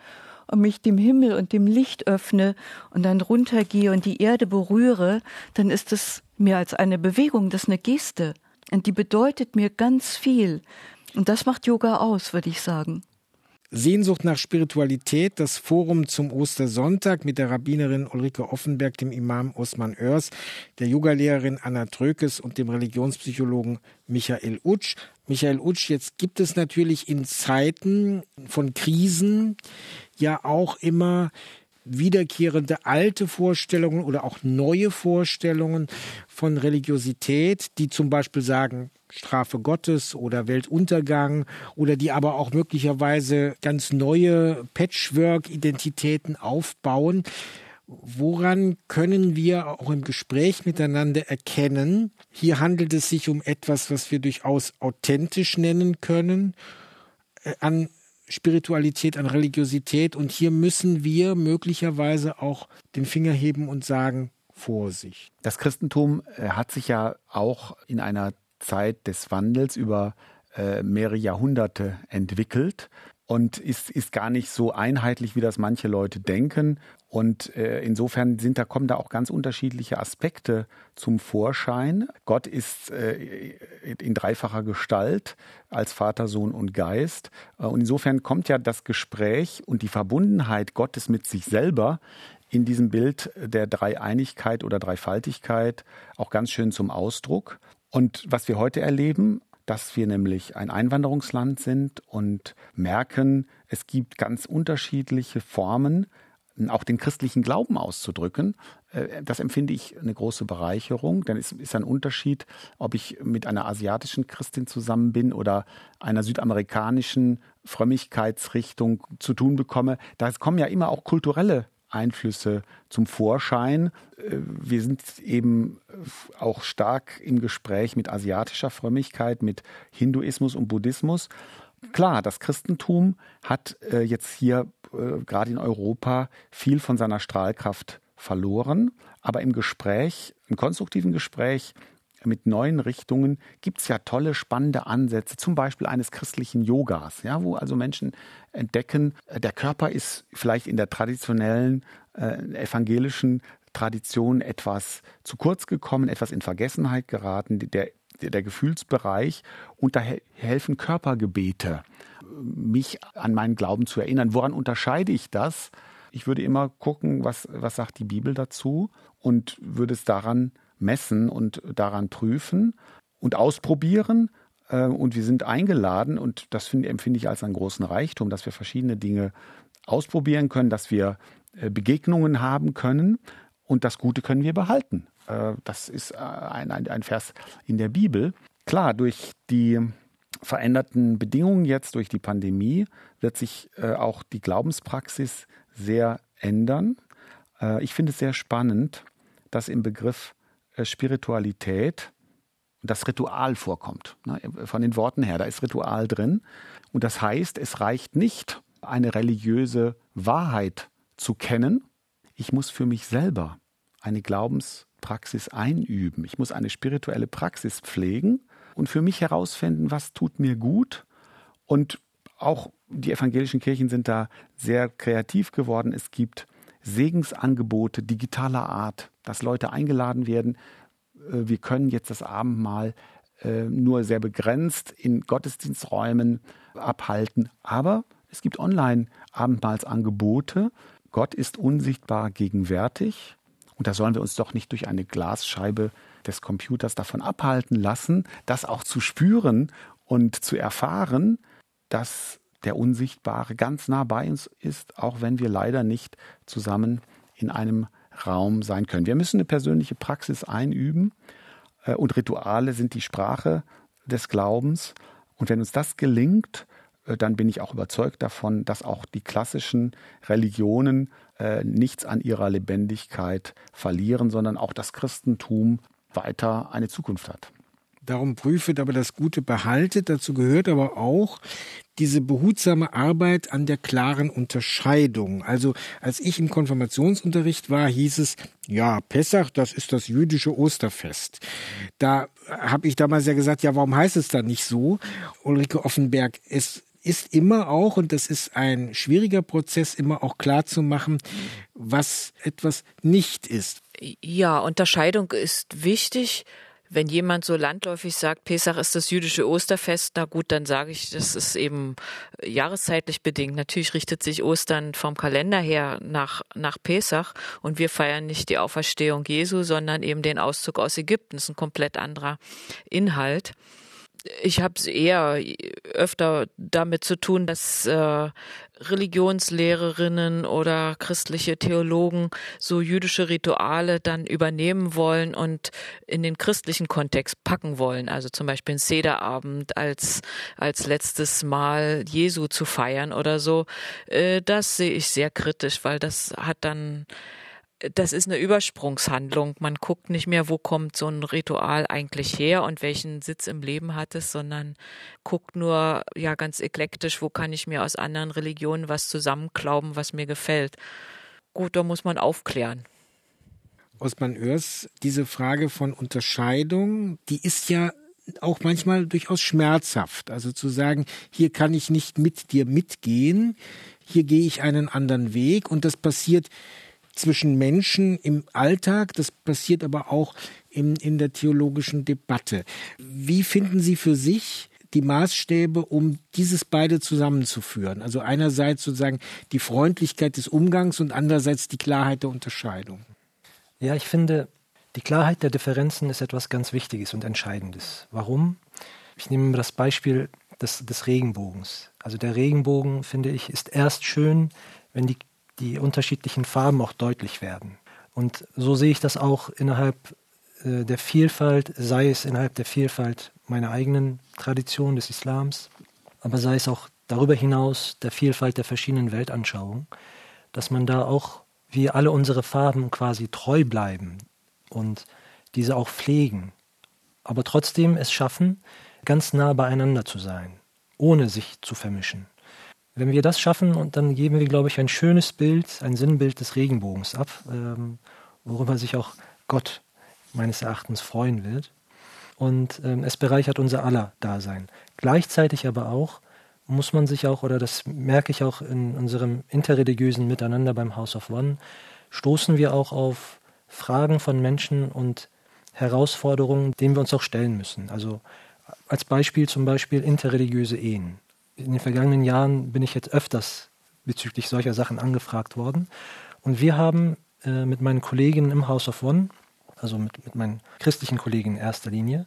und mich dem Himmel und dem Licht öffne und dann runtergehe und die Erde berühre, dann ist es mehr als eine Bewegung, das ist eine Geste. Und die bedeutet mir ganz viel. Und das macht Yoga aus, würde ich sagen. Sehnsucht nach Spiritualität, das Forum zum Ostersonntag mit der Rabbinerin Ulrike Offenberg, dem Imam Osman Oers, der Yogalehrerin Anna Trökes und dem Religionspsychologen Michael Utsch. Michael Utsch, jetzt gibt es natürlich in Zeiten von Krisen ja auch immer wiederkehrende alte Vorstellungen oder auch neue Vorstellungen von Religiosität, die zum Beispiel sagen, Strafe Gottes oder Weltuntergang oder die aber auch möglicherweise ganz neue Patchwork-Identitäten aufbauen. Woran können wir auch im Gespräch miteinander erkennen, hier handelt es sich um etwas, was wir durchaus authentisch nennen können, äh, an Spiritualität, an Religiosität. Und hier müssen wir möglicherweise auch den Finger heben und sagen, Vorsicht. Das Christentum äh, hat sich ja auch in einer Zeit des Wandels über äh, mehrere Jahrhunderte entwickelt und ist, ist gar nicht so einheitlich, wie das manche Leute denken. Und äh, insofern sind da, kommen da auch ganz unterschiedliche Aspekte zum Vorschein. Gott ist äh, in dreifacher Gestalt als Vater, Sohn und Geist. Äh, und insofern kommt ja das Gespräch und die Verbundenheit Gottes mit sich selber in diesem Bild der Dreieinigkeit oder Dreifaltigkeit auch ganz schön zum Ausdruck. Und was wir heute erleben, dass wir nämlich ein Einwanderungsland sind und merken, es gibt ganz unterschiedliche Formen, auch den christlichen Glauben auszudrücken, äh, das empfinde ich eine große Bereicherung, denn es ist ein Unterschied, ob ich mit einer asiatischen Christin zusammen bin oder einer südamerikanischen Frömmigkeitsrichtung zu tun bekomme. Da kommen ja immer auch kulturelle Einflüsse zum Vorschein. Äh, wir sind eben auch stark im Gespräch mit asiatischer Frömmigkeit, mit Hinduismus und Buddhismus. Klar, das Christentum hat äh, jetzt hier äh, gerade in Europa viel von seiner Strahlkraft verloren, aber im Gespräch, im konstruktiven Gespräch mit neuen Richtungen gibt es ja tolle, spannende Ansätze, zum Beispiel eines christlichen Yogas, ja, wo also Menschen entdecken, äh, der Körper ist vielleicht in der traditionellen äh, evangelischen Tradition etwas zu kurz gekommen, etwas in Vergessenheit geraten, der, der Gefühlsbereich und da helfen Körpergebete, mich an meinen Glauben zu erinnern. Woran unterscheide ich das? Ich würde immer gucken, was, was sagt die Bibel dazu und würde es daran messen und daran prüfen und ausprobieren. Äh, und wir sind eingeladen, und das finde, empfinde ich als einen großen Reichtum, dass wir verschiedene Dinge ausprobieren können, dass wir äh, Begegnungen haben können und das Gute können wir behalten. Äh, das ist äh, ein, ein, ein Vers in der Bibel. Klar, durch die veränderten Bedingungen jetzt, durch die Pandemie, wird sich auch die Glaubenspraxis sehr ändern. Ich finde es sehr spannend, dass im Begriff Spiritualität das Ritual vorkommt. Von den Worten her, da ist Ritual drin. Und das heißt, es reicht nicht, eine religiöse Wahrheit zu kennen. Ich muss für mich selber eine Glaubenspraxis einüben. Ich muss eine spirituelle Praxis pflegen und für mich herausfinden, was tut mir gut. Und auch die evangelischen Kirchen sind da sehr kreativ geworden. Es gibt Segensangebote digitaler Art, dass Leute eingeladen werden, äh, wir können jetzt das Abendmahl äh, nur sehr begrenzt in Gottesdiensträumen abhalten. Aber es gibt Online-Abendmahlsangebote. Gott ist unsichtbar gegenwärtig. Und da sollen wir uns doch nicht durch eine Glasscheibe des Computers davon abhalten lassen, das auch zu spüren und zu erfahren, dass der Unsichtbare ganz nah bei uns ist, auch wenn wir leider nicht zusammen in einem Raum sein können. Wir müssen eine persönliche Praxis einüben äh, und Rituale sind die Sprache des Glaubens. Und wenn uns das gelingt, dann bin ich auch überzeugt davon, dass auch die klassischen Religionen äh, nichts an ihrer Lebendigkeit verlieren, sondern auch das Christentum weiter eine Zukunft hat. Darum prüfet aber das Gute behaltet. Dazu gehört aber auch diese behutsame Arbeit an der klaren Unterscheidung. Also als ich im Konfirmationsunterricht war, hieß es, ja, Pessach, das ist das jüdische Osterfest. Da habe ich damals ja gesagt, ja, warum heißt es dann nicht so? Ulrike Offenberg, es ist immer auch, und das ist ein schwieriger Prozess, immer auch klar zu machen, was etwas nicht ist. Ja, Unterscheidung ist wichtig wenn jemand so landläufig sagt, Pesach ist das jüdische Osterfest, na gut, dann sage ich, das ist eben jahreszeitlich bedingt. Natürlich richtet sich Ostern vom Kalender her nach, nach Pesach und wir feiern nicht die Auferstehung Jesu, sondern eben den Auszug aus Ägypten. Das ist ein komplett anderer Inhalt ich habe es eher öfter damit zu tun, dass äh, Religionslehrerinnen oder christliche Theologen so jüdische Rituale dann übernehmen wollen und in den christlichen Kontext packen wollen. Also zum Beispiel ein Sederabend als, als letztes Mal Jesu zu feiern oder so. Äh, das sehe ich sehr kritisch, weil das hat dann das ist eine Übersprungshandlung. Man guckt nicht mehr, wo kommt so ein Ritual eigentlich her und welchen Sitz im Leben hat es, sondern guckt nur ja ganz eklektisch, wo kann ich mir aus anderen Religionen was zusammenklauben, was mir gefällt. Gut, da muss man aufklären. Osman Oers, diese Frage von Unterscheidung, die ist ja auch manchmal durchaus schmerzhaft. Also zu sagen, hier kann ich nicht mit dir mitgehen, hier gehe ich einen anderen Weg und das passiert zwischen Menschen im Alltag, das passiert aber auch in, in der theologischen Debatte. Wie finden Sie für sich die Maßstäbe, um dieses beide zusammenzuführen? Also einerseits sozusagen die Freundlichkeit des Umgangs und andererseits die Klarheit der Unterscheidung. Ja, ich finde, die Klarheit der Differenzen ist etwas ganz Wichtiges und Entscheidendes. Warum? Ich nehme das Beispiel des, des Regenbogens. Also der Regenbogen, finde ich, ist erst schön, wenn die die unterschiedlichen Farben auch deutlich werden. Und so sehe ich das auch innerhalb äh, der Vielfalt, sei es innerhalb der Vielfalt meiner eigenen Tradition des Islams, aber sei es auch darüber hinaus der Vielfalt der verschiedenen Weltanschauungen, dass man da auch wie alle unsere Farben quasi treu bleiben und diese auch pflegen, aber trotzdem es schaffen, ganz nah beieinander zu sein, ohne sich zu vermischen. Wenn wir das schaffen, und dann geben wir, glaube ich, ein schönes Bild, ein Sinnbild des Regenbogens ab, ähm, worüber sich auch Gott meines Erachtens freuen wird. Und ähm, es bereichert unser aller Dasein. Gleichzeitig aber auch muss man sich auch, oder das merke ich auch in unserem interreligiösen Miteinander beim House of One, stoßen wir auch auf Fragen von Menschen und Herausforderungen, denen wir uns auch stellen müssen. Also als Beispiel zum Beispiel interreligiöse Ehen in den vergangenen Jahren bin ich jetzt öfters bezüglich solcher Sachen angefragt worden. Und wir haben äh, mit meinen Kolleginnen im House of One, also mit, mit meinen christlichen Kollegen in erster Linie,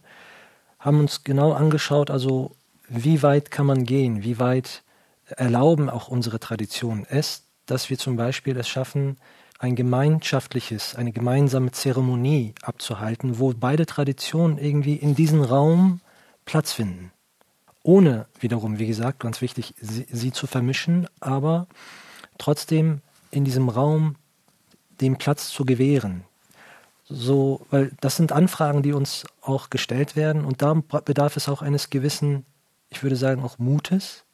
haben uns genau angeschaut, also wie weit kann man gehen, wie weit erlauben auch unsere Traditionen es, dass wir zum Beispiel es schaffen, ein gemeinschaftliches, eine gemeinsame Zeremonie abzuhalten, wo beide Traditionen irgendwie in diesem Raum Platz finden. Ohne wiederum, wie gesagt, ganz wichtig, sie, sie zu vermischen, aber trotzdem in diesem Raum den Platz zu gewähren. So, weil das sind Anfragen, die uns auch gestellt werden und da bedarf es auch eines gewissen, ich würde sagen, auch Mutes,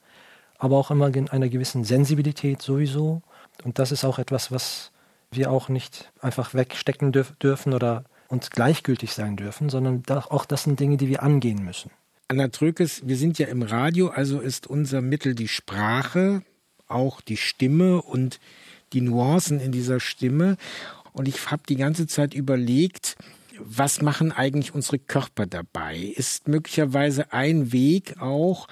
aber auch immer einer gewissen Sensibilität sowieso. Und das ist auch etwas, was wir auch nicht einfach wegstecken dürf dürfen oder uns gleichgültig sein dürfen, sondern auch das sind Dinge, die wir angehen müssen. Anna Trökes, wir sind ja im Radio, also ist unser Mittel die Sprache, auch die Stimme und die Nuancen in dieser Stimme. Und ich habe die ganze Zeit überlegt, was machen eigentlich unsere Körper dabei? Ist möglicherweise ein Weg auch,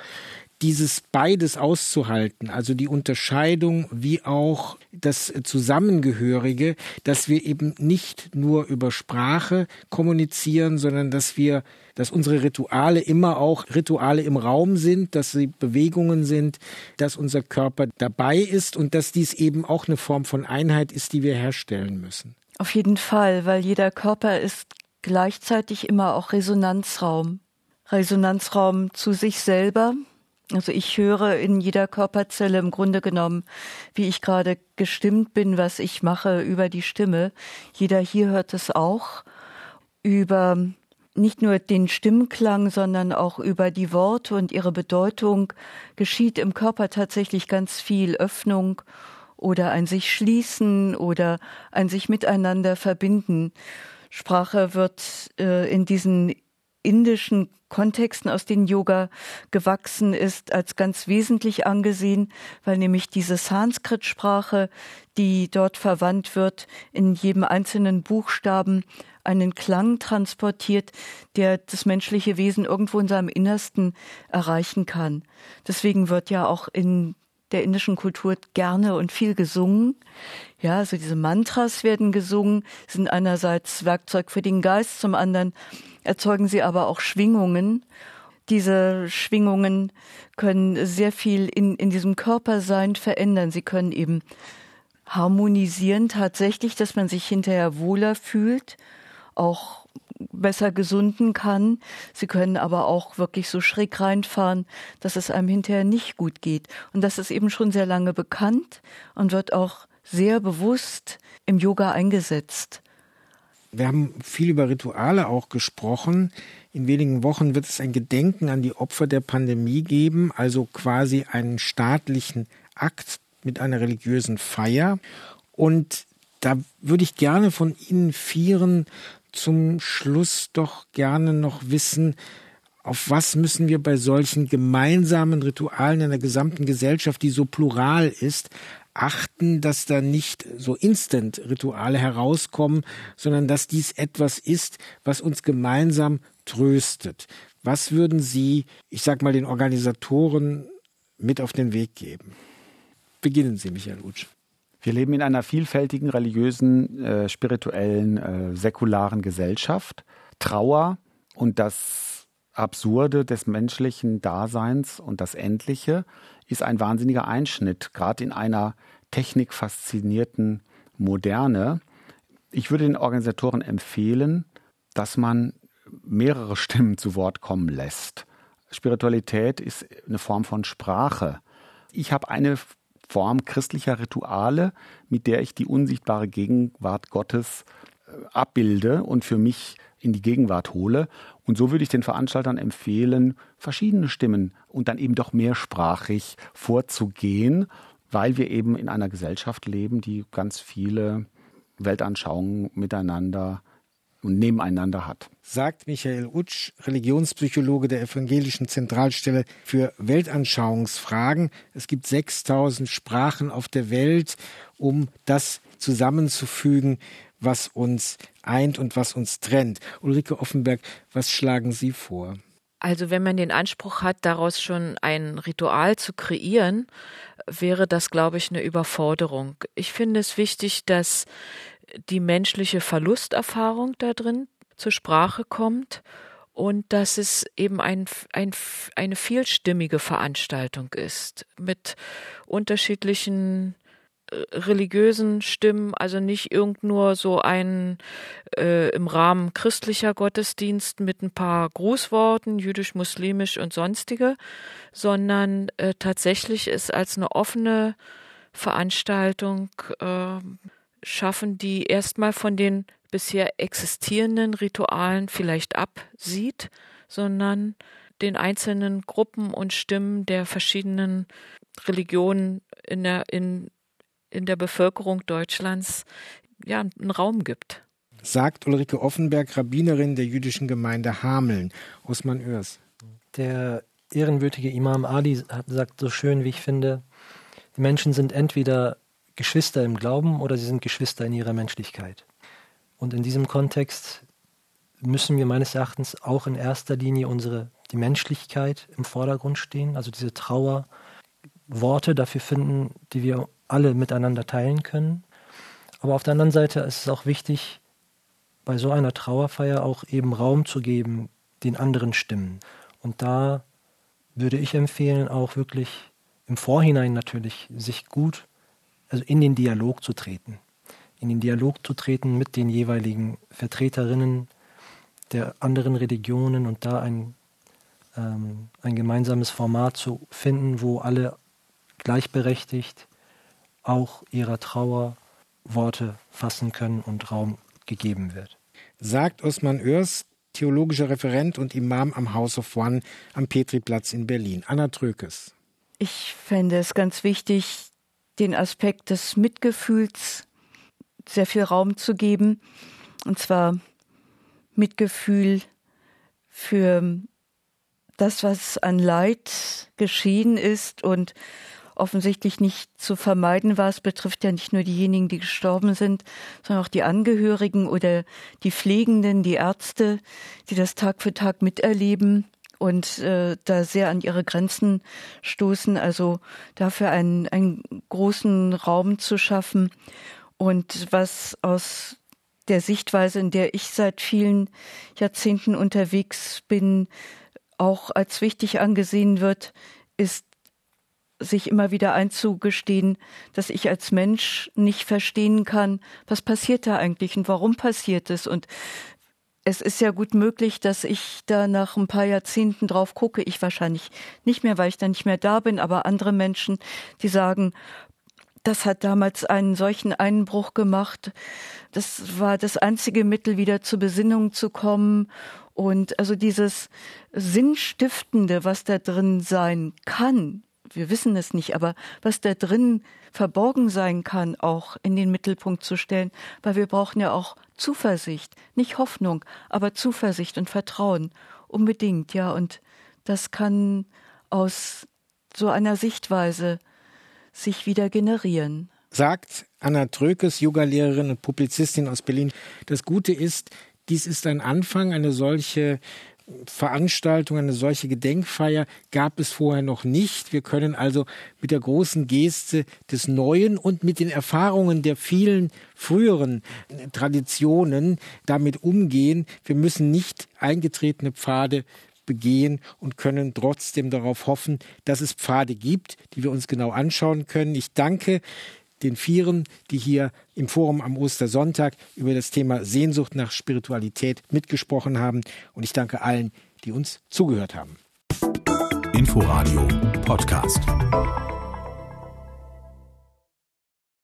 dieses beides auszuhalten, also die Unterscheidung wie auch das Zusammengehörige, dass wir eben nicht nur über Sprache kommunizieren, sondern dass wir, dass unsere Rituale immer auch Rituale im Raum sind, dass sie Bewegungen sind, dass unser Körper dabei ist und dass dies eben auch eine Form von Einheit ist, die wir herstellen müssen. Auf jeden Fall, weil jeder Körper ist gleichzeitig immer auch Resonanzraum. Resonanzraum zu sich selber, also ich höre in jeder Körperzelle im Grunde genommen, wie ich gerade gestimmt bin, was ich mache über die Stimme. Jeder hier hört es auch über nicht nur den Stimmklang, sondern auch über die Worte und ihre Bedeutung geschieht im Körper tatsächlich ganz viel Öffnung oder ein sich schließen oder ein sich miteinander verbinden. Sprache wird äh, in diesen indischen Kontexten, aus denen Yoga gewachsen ist, als ganz wesentlich angesehen, weil nämlich diese Sanskrit-Sprache, die dort verwandt wird, in jedem einzelnen Buchstaben einen Klang transportiert, der das menschliche Wesen irgendwo in seinem Innersten erreichen kann. Deswegen wird ja auch in der indischen Kultur gerne und viel gesungen. Ja, also diese Mantras werden gesungen, sind einerseits Werkzeug für den Geist, zum anderen erzeugen sie aber auch Schwingungen. Diese Schwingungen können sehr viel in, in diesem Körpersein verändern. Sie können eben harmonisieren tatsächlich, dass man sich hinterher wohler fühlt, auch besser gesunden kann. Sie können aber auch wirklich so schräg reinfahren, dass es einem hinterher nicht gut geht. Und das ist eben schon sehr lange bekannt und wird auch sehr bewusst im Yoga eingesetzt. Wir haben viel über Rituale auch gesprochen. In wenigen Wochen wird es ein Gedenken an die Opfer der Pandemie geben, also quasi einen staatlichen Akt mit einer religiösen Feier. Und da würde ich gerne von Ihnen vieren zum Schluss doch gerne noch wissen, auf was müssen wir bei solchen gemeinsamen Ritualen in der gesamten Gesellschaft, die so plural ist, achten, dass da nicht so Instant-Rituale herauskommen, sondern dass dies etwas ist, was uns gemeinsam tröstet. Was würden Sie, ich sag mal, den Organisatoren mit auf den Weg geben? Beginnen Sie, Michael Utsch. Wir leben in einer vielfältigen religiösen, äh, spirituellen, äh, säkularen Gesellschaft. Trauer und das Absurde des menschlichen Daseins und das Endliche ist ein wahnsinniger Einschnitt, gerade in einer technikfaszinierten Moderne. Ich würde den Organisatoren empfehlen, dass man mehrere Stimmen zu Wort kommen lässt. Spiritualität ist eine Form von Sprache. Ich habe eine Form christlicher Rituale, mit der ich die unsichtbare Gegenwart Gottes äh, abbilde und für mich in die Gegenwart hole. Und so würde ich den Veranstaltern empfehlen, verschiedene Stimmen und dann eben doch mehrsprachig vorzugehen, weil wir eben in einer Gesellschaft leben, die ganz viele Weltanschauungen miteinander und nebeneinander hat. Sagt Michael Utsch, Religionspsychologe der Evangelischen Zentralstelle für Weltanschauungsfragen. Es gibt 6000 Sprachen auf der Welt, um das zusammenzufügen, was uns eint und was uns trennt. Ulrike Offenberg, was schlagen Sie vor? Also wenn man den Anspruch hat, daraus schon ein Ritual zu kreieren, wäre das, glaube ich, eine Überforderung. Ich finde es wichtig, dass die menschliche Verlusterfahrung da drin zur Sprache kommt und dass es eben ein, ein, eine vielstimmige Veranstaltung ist mit unterschiedlichen religiösen Stimmen, also nicht irgend nur so ein äh, im Rahmen christlicher Gottesdienst mit ein paar Grußworten, jüdisch, muslimisch und sonstige, sondern äh, tatsächlich ist als eine offene Veranstaltung äh, schaffen, die erstmal von den bisher existierenden Ritualen vielleicht absieht, sondern den einzelnen Gruppen und Stimmen der verschiedenen Religionen in der, in, in der Bevölkerung Deutschlands ja, einen Raum gibt. Sagt Ulrike Offenberg, Rabbinerin der jüdischen Gemeinde Hameln, Osman Örs. Der ehrenwürdige Imam Ali sagt so schön, wie ich finde, die Menschen sind entweder Geschwister im Glauben oder sie sind Geschwister in ihrer Menschlichkeit. Und in diesem Kontext müssen wir meines Erachtens auch in erster Linie unsere die Menschlichkeit im Vordergrund stehen, also diese Trauer, Worte dafür finden, die wir alle miteinander teilen können. Aber auf der anderen Seite ist es auch wichtig, bei so einer Trauerfeier auch eben Raum zu geben den anderen Stimmen. Und da würde ich empfehlen, auch wirklich im Vorhinein natürlich sich gut, also in den Dialog zu treten. In den Dialog zu treten mit den jeweiligen Vertreterinnen der anderen Religionen und da ein, ähm, ein gemeinsames Format zu finden, wo alle gleichberechtigt auch ihrer Trauer Worte fassen können und Raum gegeben wird. Sagt Osman Oers, theologischer Referent und Imam am House of One am Petriplatz in Berlin. Anna Trökes. Ich fände es ganz wichtig, den Aspekt des Mitgefühls sehr viel Raum zu geben. Und zwar Mitgefühl für das, was an Leid geschehen ist und offensichtlich nicht zu vermeiden war. Es betrifft ja nicht nur diejenigen, die gestorben sind, sondern auch die Angehörigen oder die Pflegenden, die Ärzte, die das Tag für Tag miterleben und äh, da sehr an ihre Grenzen stoßen. Also dafür einen, einen großen Raum zu schaffen und was aus der Sichtweise, in der ich seit vielen Jahrzehnten unterwegs bin, auch als wichtig angesehen wird, ist sich immer wieder einzugestehen, dass ich als Mensch nicht verstehen kann, was passiert da eigentlich und warum passiert es. Und es ist ja gut möglich, dass ich da nach ein paar Jahrzehnten drauf gucke. Ich wahrscheinlich nicht mehr, weil ich da nicht mehr da bin, aber andere Menschen, die sagen, das hat damals einen solchen Einbruch gemacht. Das war das einzige Mittel, wieder zur Besinnung zu kommen. Und also dieses Sinnstiftende, was da drin sein kann, wir wissen es nicht, aber was da drin verborgen sein kann, auch in den Mittelpunkt zu stellen, weil wir brauchen ja auch Zuversicht, nicht Hoffnung, aber Zuversicht und Vertrauen. Unbedingt, ja. Und das kann aus so einer Sichtweise sich wieder generieren. Sagt Anna Trökes, Yogalehrerin und Publizistin aus Berlin. Das Gute ist, dies ist ein Anfang, eine solche Veranstaltung, eine solche Gedenkfeier gab es vorher noch nicht. Wir können also mit der großen Geste des Neuen und mit den Erfahrungen der vielen früheren Traditionen damit umgehen. Wir müssen nicht eingetretene Pfade begehen und können trotzdem darauf hoffen, dass es Pfade gibt, die wir uns genau anschauen können. Ich danke den Vieren, die hier im Forum am Ostersonntag über das Thema Sehnsucht nach Spiritualität mitgesprochen haben. Und ich danke allen, die uns zugehört haben. Inforadio Podcast.